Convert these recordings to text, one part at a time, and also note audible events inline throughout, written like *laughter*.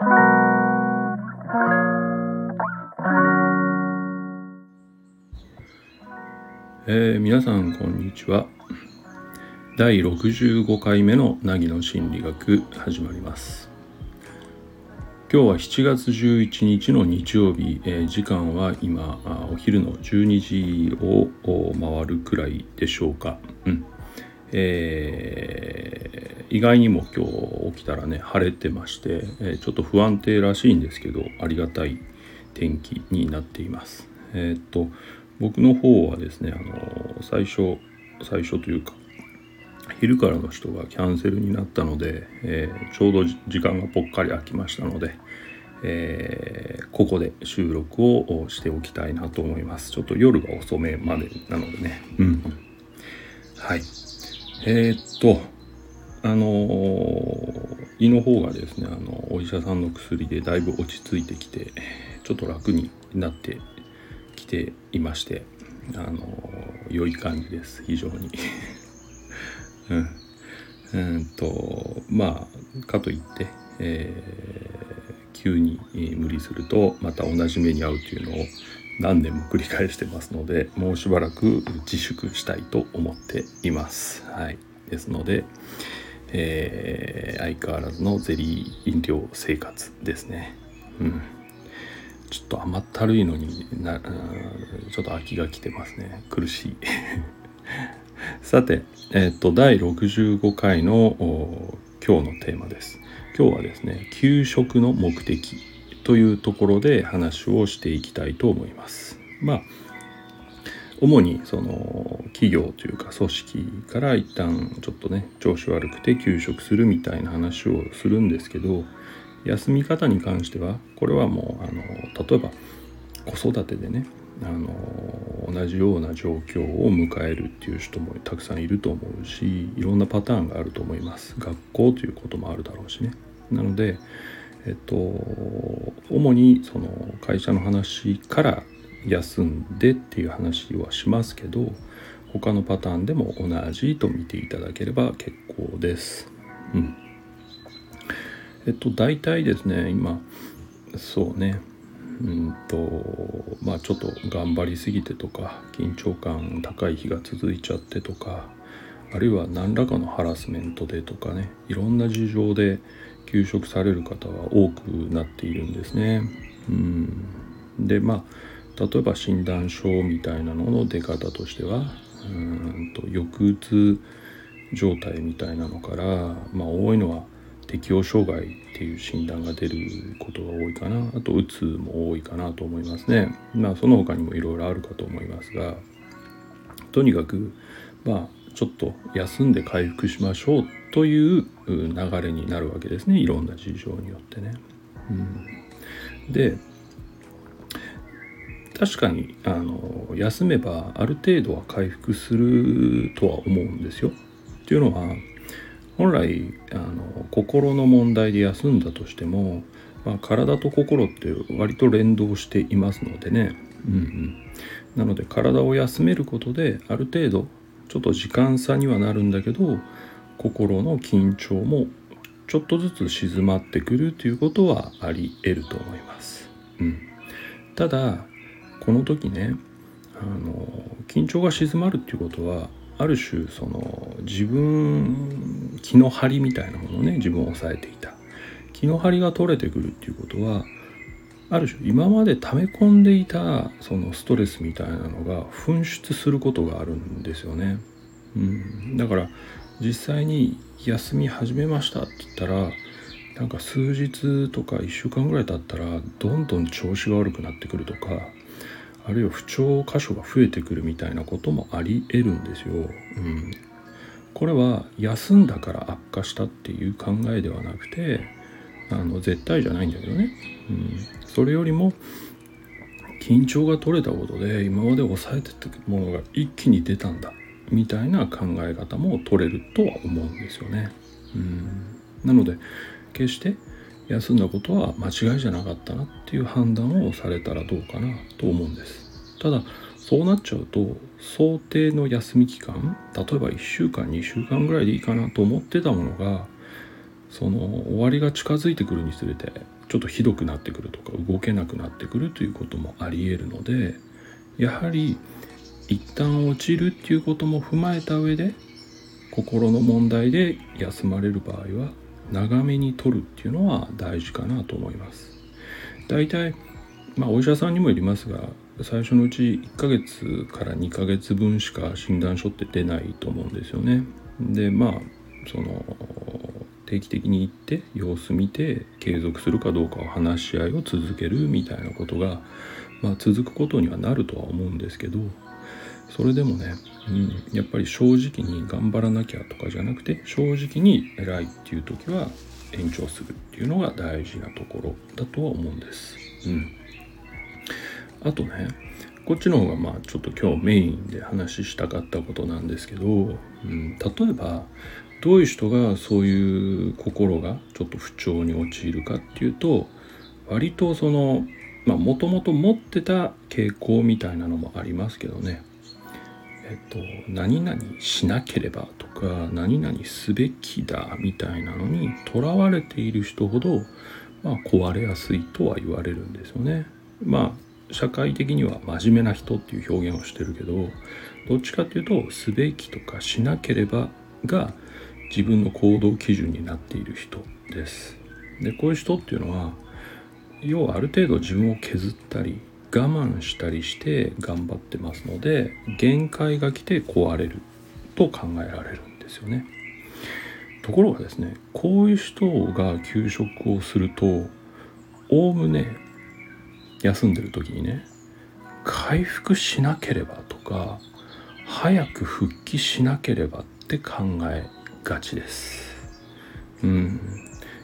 えー、皆さんこんにちは。第65回目の凪の心理学始まります。今日は7月11日の日曜日、えー、時間は今お昼の12時を回るくらいでしょうか、うん。えー、意外にも今日起きたらね晴れてまして、え、ちょっと不安定らしいんですけどありがたい天気になっています。えっと僕の方はですねあの最初最初というか昼からの人がキャンセルになったので、えー、ちょうど時間がぽっかり空きましたので、えー、ここで収録をしておきたいなと思います。ちょっと夜が遅めまでなのでね。うん。はい。えー、っとあの胃の方がですねあのお医者さんの薬でだいぶ落ち着いてきてちょっと楽になってきていましてあの良い感じです非常に。*laughs* うん。うんとまあかといって、えー、急に無理するとまた同じ目に遭うっていうのを何年も繰り返してますのでもうしばらく自粛したいと思っています。はい、ですので、えー、相変わらずのゼリー飲料生活ですね。うんちょっと甘ったるいのにな、ちょっと飽きが来てますね。苦しい。*laughs* さて、えっ、と、第65回の今日のテーマです。今日はですね、給食の目的というところで話をしていきたいと思います。まあ、主にその企業というか組織から一旦ちょっとね調子悪くて休職するみたいな話をするんですけど休み方に関してはこれはもうあの例えば子育てでねあの同じような状況を迎えるっていう人もたくさんいると思うしいろんなパターンがあると思います。学校ということもあるだろうしね。なのでえっと主にその会社の話から休んでっていう話はしますけど他のパターンでも同じと見ていただければ結構です。うん。えっと大体ですね今そうね。うんとまあちょっと頑張りすぎてとか緊張感高い日が続いちゃってとかあるいは何らかのハラスメントでとかねいろんな事情で休職される方は多くなっているんですね。うん、でまあ例えば診断書みたいなのの出方としてはうんと抑うつ状態みたいなのからまあ多いのは適応障害っていう診断が出ることが多いかな。あとうつも多いかなと思いますね。まあその他にもいろいろあるかと思いますがとにかくまあちょっと休んで回復しましょうという流れになるわけですね。いろんな事情によってね。うん、で確かにあの休めばある程度は回復するとは思うんですよ。っていうのは本来あの心の問題で休んだとしても、まあ、体と心って割と連動していますのでね、うんうん、なので体を休めることである程度ちょっと時間差にはなるんだけど心の緊張もちょっとずつ静まってくるということはあり得ると思います。うん、ただこの時ねあの緊張が静まるっていうことはある種その自分気の張りみたいなものね自分を抑えていた気の張りが取れてくるっていうことはある種今まで溜め込んでいたそのストレスみたいなのが噴出することがあるんですよね。うん、だから実際に休み始めましたって言ったらなんか数日とか1週間ぐらい経ったらどんどん調子が悪くなってくるとかあるいは不調箇所が増えてくるみたいなこともありえるんですよ。うん、これは休んだから悪化したっていう考えではなくてあの絶対じゃないんだけどね、うん、それよりも緊張が取れたことで今まで抑えてたものが一気に出たんだみたいな考え方も取れるとは思うんですよね。うん、なので決して休んだことは間違いじゃなかったなっていう判断をされたらどうかなと思うんです。ただそうなっちゃうと想定の休み期間例えば1週間2週間ぐらいでいいかなと思ってたものがその終わりが近づいてくるにつれてちょっとひどくなってくるとか動けなくなってくるということもありえるのでやはり一旦落ちるっていうことも踏まえた上で心の問題で休まれる場合は長めに取るっていうのは大事かなと思います。大体まあお医者さんにもよりますが最初のうち1ヶ月から2ヶ月分しか診断書って出ないと思うんですよね。でまあその定期的に行って様子見て継続するかどうかを話し合いを続けるみたいなことが、まあ、続くことにはなるとは思うんですけどそれでもね、うん、やっぱり正直に頑張らなきゃとかじゃなくて正直に偉いっていう時は延長するっていうのが大事なところだとは思うんです。うん、あとねこっちの方がまあちょっと今日メインで話したかったことなんですけど、うん、例えばどういう人がそういう心がちょっと不調に陥るかっていうと割とそのまあもともと持ってた傾向みたいなのもありますけどねえっと何々しなければとか何々すべきだみたいなのにとらわれている人ほど、まあ、壊れやすいとは言われるんですよね。まあ社会的には真面目な人っていう表現をしてるけどどっちかっていうとすべきとかしなければが自分の行動基準になっている人です。でこういう人っていうのは要はある程度自分を削ったり我慢したりして頑張ってますので限界が来て壊れると考えられるんですよね。ところがですねこういう人が休職をするとおおむね休んでる時にね回復しなければとか早く復帰しなければって考えがちです。うん、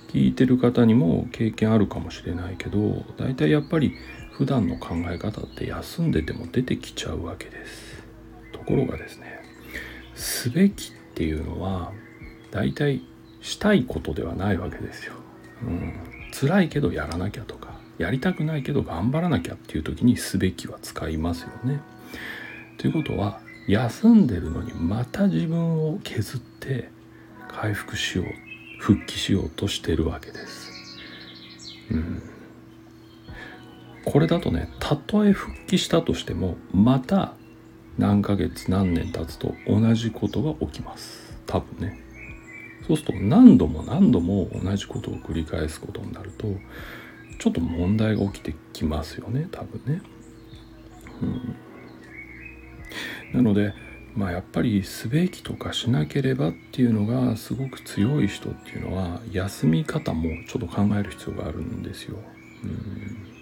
聞いてる方にも経験あるかもしれないけど大体やっぱり普段の考え方って休んでても出てきちゃうわけです。ところがですねすべきっていうのは大体したいことではないわけですよ、うん、辛いけどやらなきゃとかやりたくないけど頑張らなきゃっていう時にすべきは使いますよね。ということは休んでるのにまた自分を削って回復しよう復帰しようとしてるわけです。うん。これだとねたとえ復帰したとしてもまた何ヶ月何年経つと同じことが起きます。多分ね。そうすると何度も何度も同じことを繰り返すことになるとちょっと問題が起きてきますよね多分ね、うん、なのでまあやっぱりすべきとかしなければっていうのがすごく強い人っていうのは休み方もちょっと考える必要があるんですよ。うん。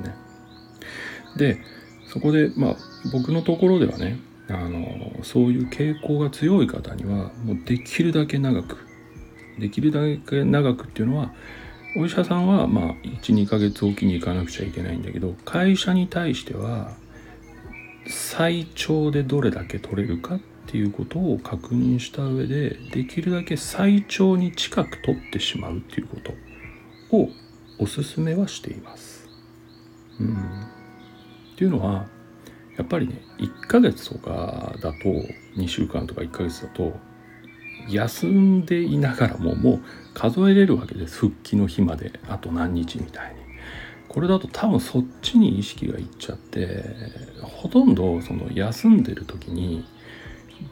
ね、でそこでまあ僕のところではねあのそういう傾向が強い方にはもうできるだけ長くできるだけ長くっていうのはお医者さんはまあ12ヶ月おきに行かなくちゃいけないんだけど会社に対しては最長でどれだけ取れるかっていうことを確認した上でできるだけ最長に近く取ってしまうっていうことをおすすめはしています。っていうのはやっぱりね1ヶ月とかだと2週間とか1ヶ月だと休んでいながらももう数えれるわけです。復帰の日まであと何日みたいに。これだと多分そっちに意識がいっちゃってほとんどその休んでる時に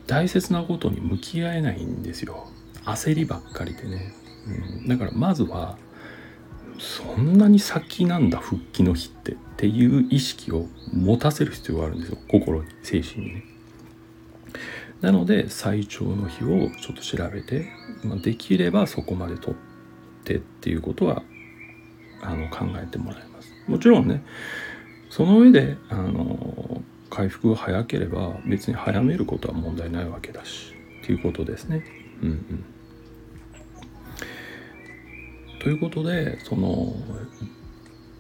大切なことに向き合えないんですよ。焦りばっかりでね、うん、だからまずはそんなに先なんだ復帰の日ってっていう意識を持たせる必要があるんですよ心に精神にね。なので最長の日をちょっと調べて、まあ、できればそこまで取ってっていうことはあの考えてもらいます。もちろんねその上であの回復が早ければ別に早めることは問題ないわけだしっていうことですね。うんうんということでその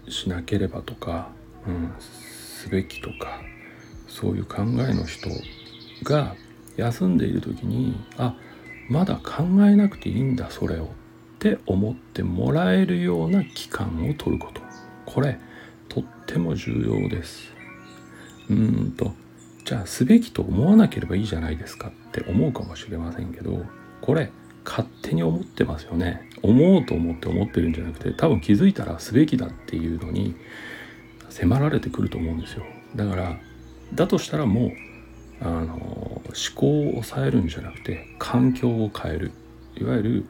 しなければとか、うん、すべきとかそういう考えの人が休んでいる時にあまだ考えなくていいんだそれをって思ってもらえるような期間を取ること。これとっても重要です。うんとじゃあすべきと思わなければいいじゃないですかって思うかもしれませんけどこれ勝手に思ってますよね。思うと思って思ってるんじゃなくて多分気づいたらすべきだっていうのに迫られてくると思うんですよ。だからだとしたらもうあの思考を抑えるんじゃなくて環境を変える。いわゆる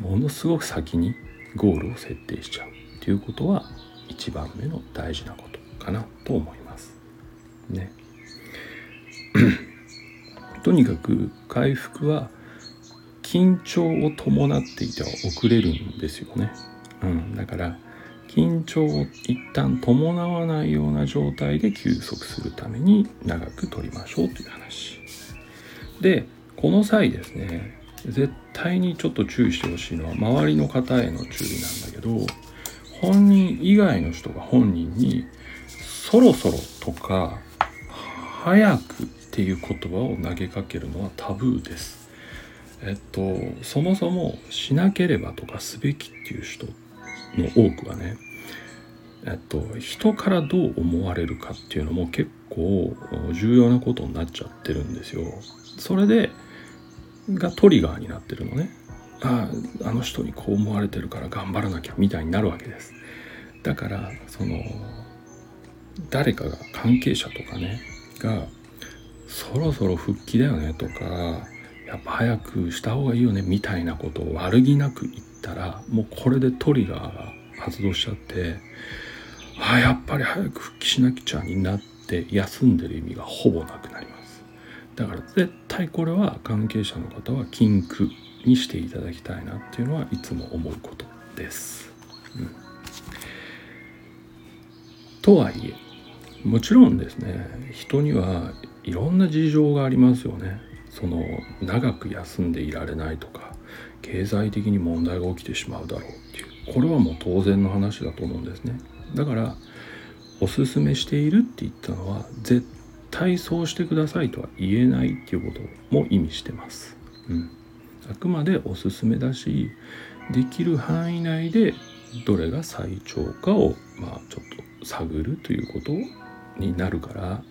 ものすごく先にゴールを設定しちゃう。っていうことは一番目の大事なことかなと思います。ね。*coughs* とにかく回復は緊張を伴っていては遅れるんですよね、うん、だから緊張を一旦伴わないような状態で休息するために長く取りましょうという話。でこの際ですね絶対にちょっと注意してほしいのは周りの方への注意なんだけど本人以外の人が本人にそろそろとか早くっていう言葉を投げかけるのはタブーです。えっとそもそもしなければとかすべきっていう人の多くはねえっと人からどう思われるかっていうのも結構重要なことになっちゃってるんですよ。それでがトリガーになってるのね。ああの人にこう思われてるから頑張らなきゃみたいになるわけです。だからその誰かが関係者とかねがそろそろ復帰だよねとかやっぱ早くした方がいいよねみたいなことを悪気なく言ったらもうこれでトリガーが発動しちゃってあやっぱり早く復帰しなきゃになって休んでる意味がほぼなくなります。だから絶対これは関係者の方は禁句にしていただきたいなっていうのはいつも思うことです、うん、とはいえもちろんですね人にはいろんな事情がありますよね。その長く休んでいられないとか経済的に問題が起きてしまうだろうっていうこれはもう当然の話だと思うんですねだからおすすめしているって言ったのは絶対そうしてくださいとは言えないっていうことも意味してます。うん、あくまでおすすめだしできる範囲内でどれが最長かをまあちょっと探るということになるから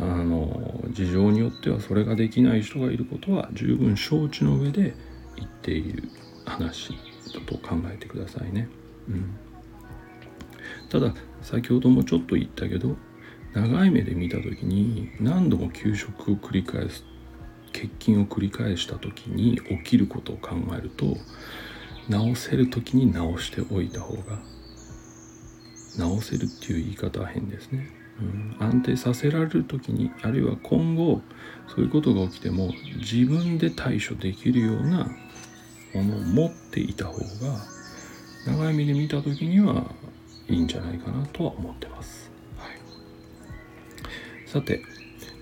あの事情によってはそれができない人がいることは十分承知の上で言っている話だと考えてくださいね。うんただ先ほどもちょっと言ったけど長い目で見た時に何度も休職を繰り返す欠勤を繰り返した時に起きることを考えると直せる時に直しておいた方が直せるっていう言い方は変ですね、うん、安定させられる時にあるいは今後そういうことが起きても自分で対処できるようなものを持っていた方が長い目で見た時にはいいんじゃないかなとは思ってます。はい、さて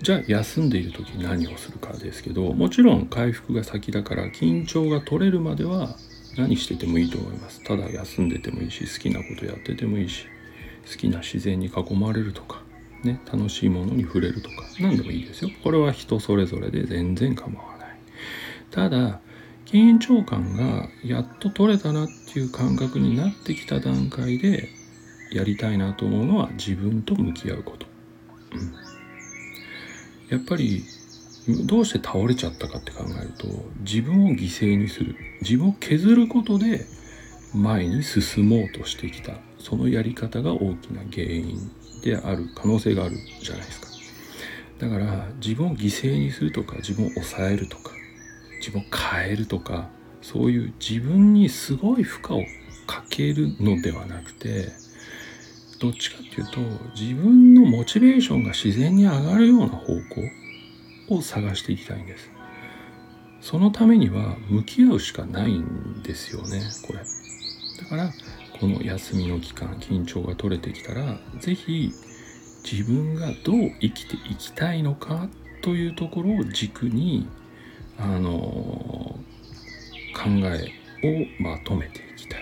じゃあ休んでいる時何をするかですけどもちろん回復が先だから緊張が取れるまでは何しててもいいと思います。ただ休んでてもいいし好きなことやっててもいいし好きな自然に囲まれるとかね楽しいものに触れるとか何でもいいですよ。これは人それぞれで全然構わない。ただ緊張感がやっと取れたなっていう感覚になってきた段階でやりたいなと思うのは自分と向き合うこと、うん、やっぱりどうして倒れちゃったかって考えると自分を犠牲にする自分を削ることで前に進もうとしてきたそのやり方が大きな原因。である可能性があるじゃないですか。だから自分を犠牲にするとか自分を抑えるとか自分を変えるとかそういう自分にすごい負荷をかけるのではなくてどっちかっていうと自分のモチベーションが自然に上がるような方向を探していきたいんです。そのためには向き合うしかないんですよねこれ。だからこの休みの期間緊張が取れてきたら是非自分がどう生きていきたいのかというところを軸にあの考えをまとめていきたい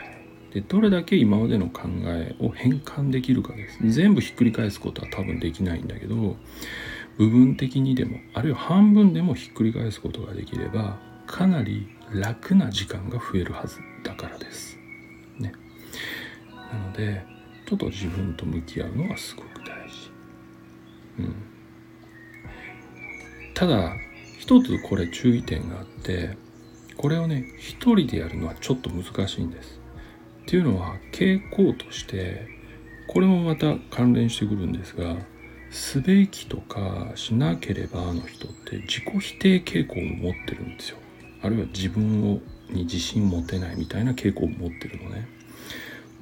でどれだけ今までの考えを変換できるかです全部ひっくり返すことは多分できないんだけど部分的にでもあるいは半分でもひっくり返すことができればかなり楽な時間が増えるはずだからです。なのでちょっと自分と向き合うのはすごく大事。うん、ただ一つこれ注意点があってこれをね一人でやるのはちょっと難しいんです。っていうのは傾向としてこれもまた関連してくるんですがすべきとかしなければの人って自己否定傾向を持ってるんですよ。あるいは自分をに自信持てないみたいな傾向を持ってるのね。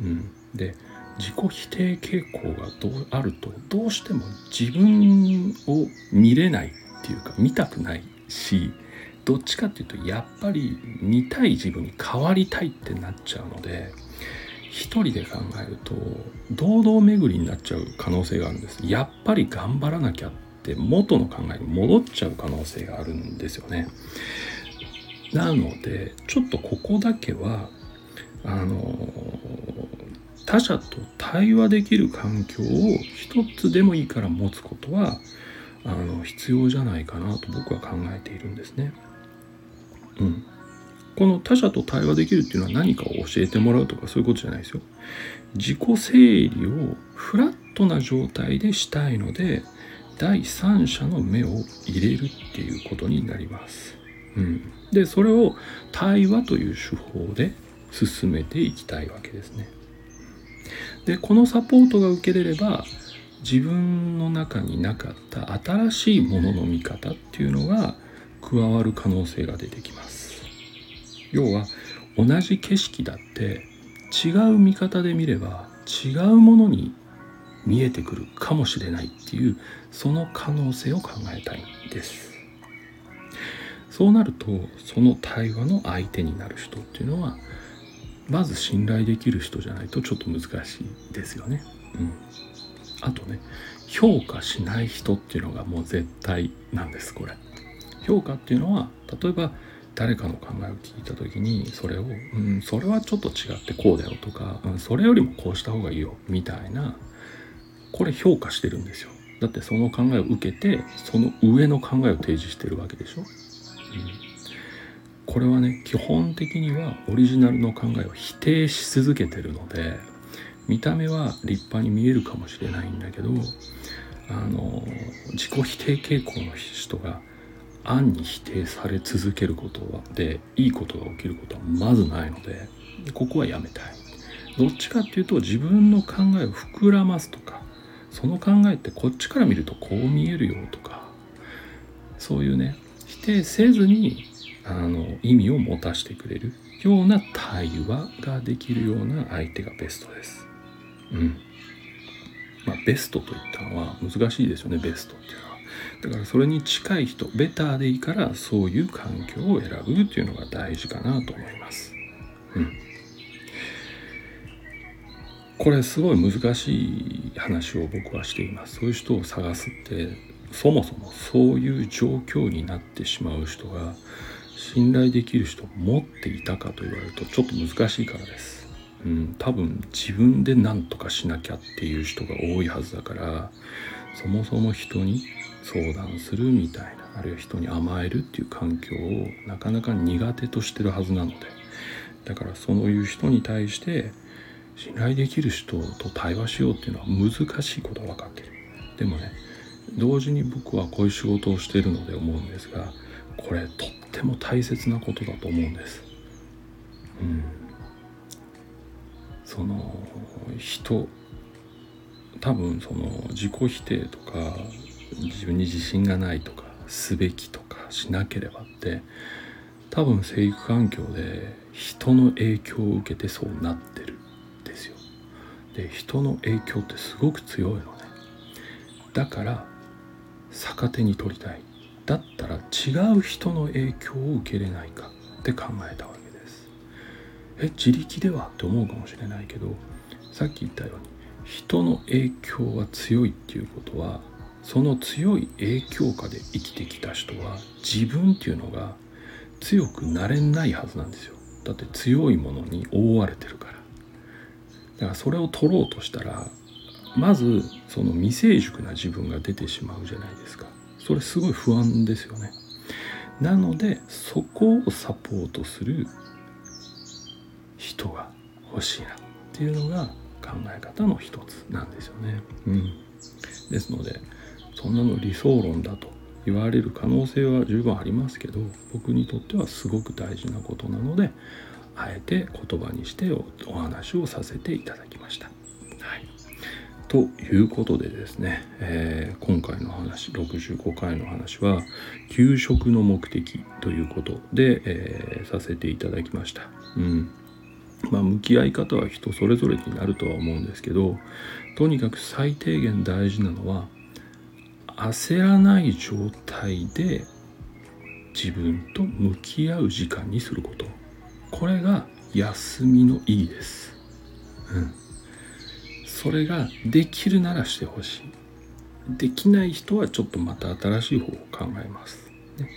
うん。で自己否定傾向がどうあるとどうしても自分を見れないっていうか見たくないしどっちかっていうとやっぱり見たい自分に変わりたいってなっちゃうので一人で考えると堂々巡りになっちゃう可能性があるんです。やっぱり頑張らなきゃって元の考えに戻っちゃう可能性があるんですよね。なのでちょっとここだけはあの他者と対話できる環境を一つでもいいから持つことはあの必要じゃないかなと僕は考えているんですね。うん、この他者と対話できるっていうのは何かを教えてもらうとかそういうことじゃないですよ。自己整理をフラットな状態でしたいので第三者の目を入れるっていうことになります。うん、でそれを対話という手法で進めていきたいわけですね。でこのサポートが受けれれば自分の中になかった新しいものの見方っていうのが加わる可能性が出てきます要は同じ景色だって違う見方で見れば違うものに見えてくるかもしれないっていうその可能性を考えたいんですそうなるとその対話の相手になる人っていうのはまず信頼できる人じゃないとちょっと難しいですよね。うん、あとね評価しない人っていうのがもう絶対なんですこれ。評価っていうのは例えば誰かの考えを聞いた時にそれを、うん、それはちょっと違ってこうだよとか、うん、それよりもこうした方がいいよみたいなこれ評価してるんですよ。だってその考えを受けてその上の考えを提示してるわけでしょ。これはね基本的にはオリジナルの考えを否定し続けてるので見た目は立派に見えるかもしれないんだけどあの自己否定傾向の人が暗に否定され続けることでいいことが起きることはまずないのでここはやめたい。どっちかっていうと自分の考えを膨らますとかその考えってこっちから見るとこう見えるよとかそういうね否定せずにあの意味を持たせてくれるような対話ができるような相手がベストです。うん。まあ、ベストといったのは難しいですよね、ベストっていうのは。だからそれに近い人、ベターでいいからそういう環境を選ぶっていうのが大事かなと思います。うん。これすごい難しい話を僕はしています。そういう人を探すってそもそもそういう状況になってしまう人が信頼できる人を持っていたかと言われるとちょっと難しいからです。うん、多分自分で何とかしなきゃっていう人が多いはずだからそもそも人に相談するみたいなあるいは人に甘えるっていう環境をなかなか苦手としてるはずなのでだからそういう人に対して信頼できる人と対話しようっていうのは難しいことは分かってるでもね同時に僕はこういう仕事をしてるので思うんですがこれとっても大切なことだと思うんです。うん、その人多分その自己否定とか自分に自信がないとかすべきとかしなければって多分生育環境で人の影響を受けてそうなってるんですよ。で人の影響ってすごく強いのね。だから逆手に取りたいだったら違う人の影響を受けれないかって考えたわけです。え自力ではって思うかもしれないけどさっき言ったように人の影響は強いっていうことはその強い影響下で生きてきた人は自分っていうのが強くなれないはずなんですよ。だって強いものに覆われてるから。だからそれを取ろうとしたらまずその未成熟な自分が出てしまうじゃないですか。それすごい不安ですよねなのでそこをサポートする人が欲しいなっていうのが考え方の一つなんですよね。うん、ですのでそんなの理想論だと言われる可能性は十分ありますけど僕にとってはすごく大事なことなのであえて言葉にしてお話をさせていただきました。ということでですね、えー、今回の話65回の話は給食の目的ということで、えー、させていただきました。うんまあ、向き合い方は人それぞれになるとは思うんですけどとにかく最低限大事なのは焦らない状態で自分と向き合う時間にすることこれが休みのいいです。うんそれができるならしてほしい。できない人はちょっとまた新しい方を考えます、ね、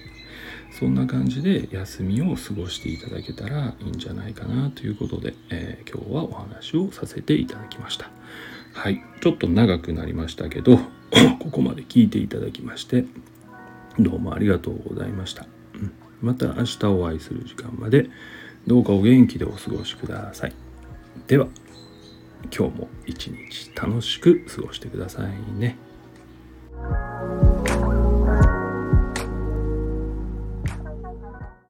そんな感じで休みを過ごしていただけたらいいんじゃないかなということで、えー、今日はお話をさせていただきました。はい。ちょっと長くなりましたけど *coughs* ここまで聞いていただきましてどうもありがとうございました、うん、また明日お会いする時間までどうかお元気でお過ごしください。では。今日も一日楽しく過ごしてくださいね。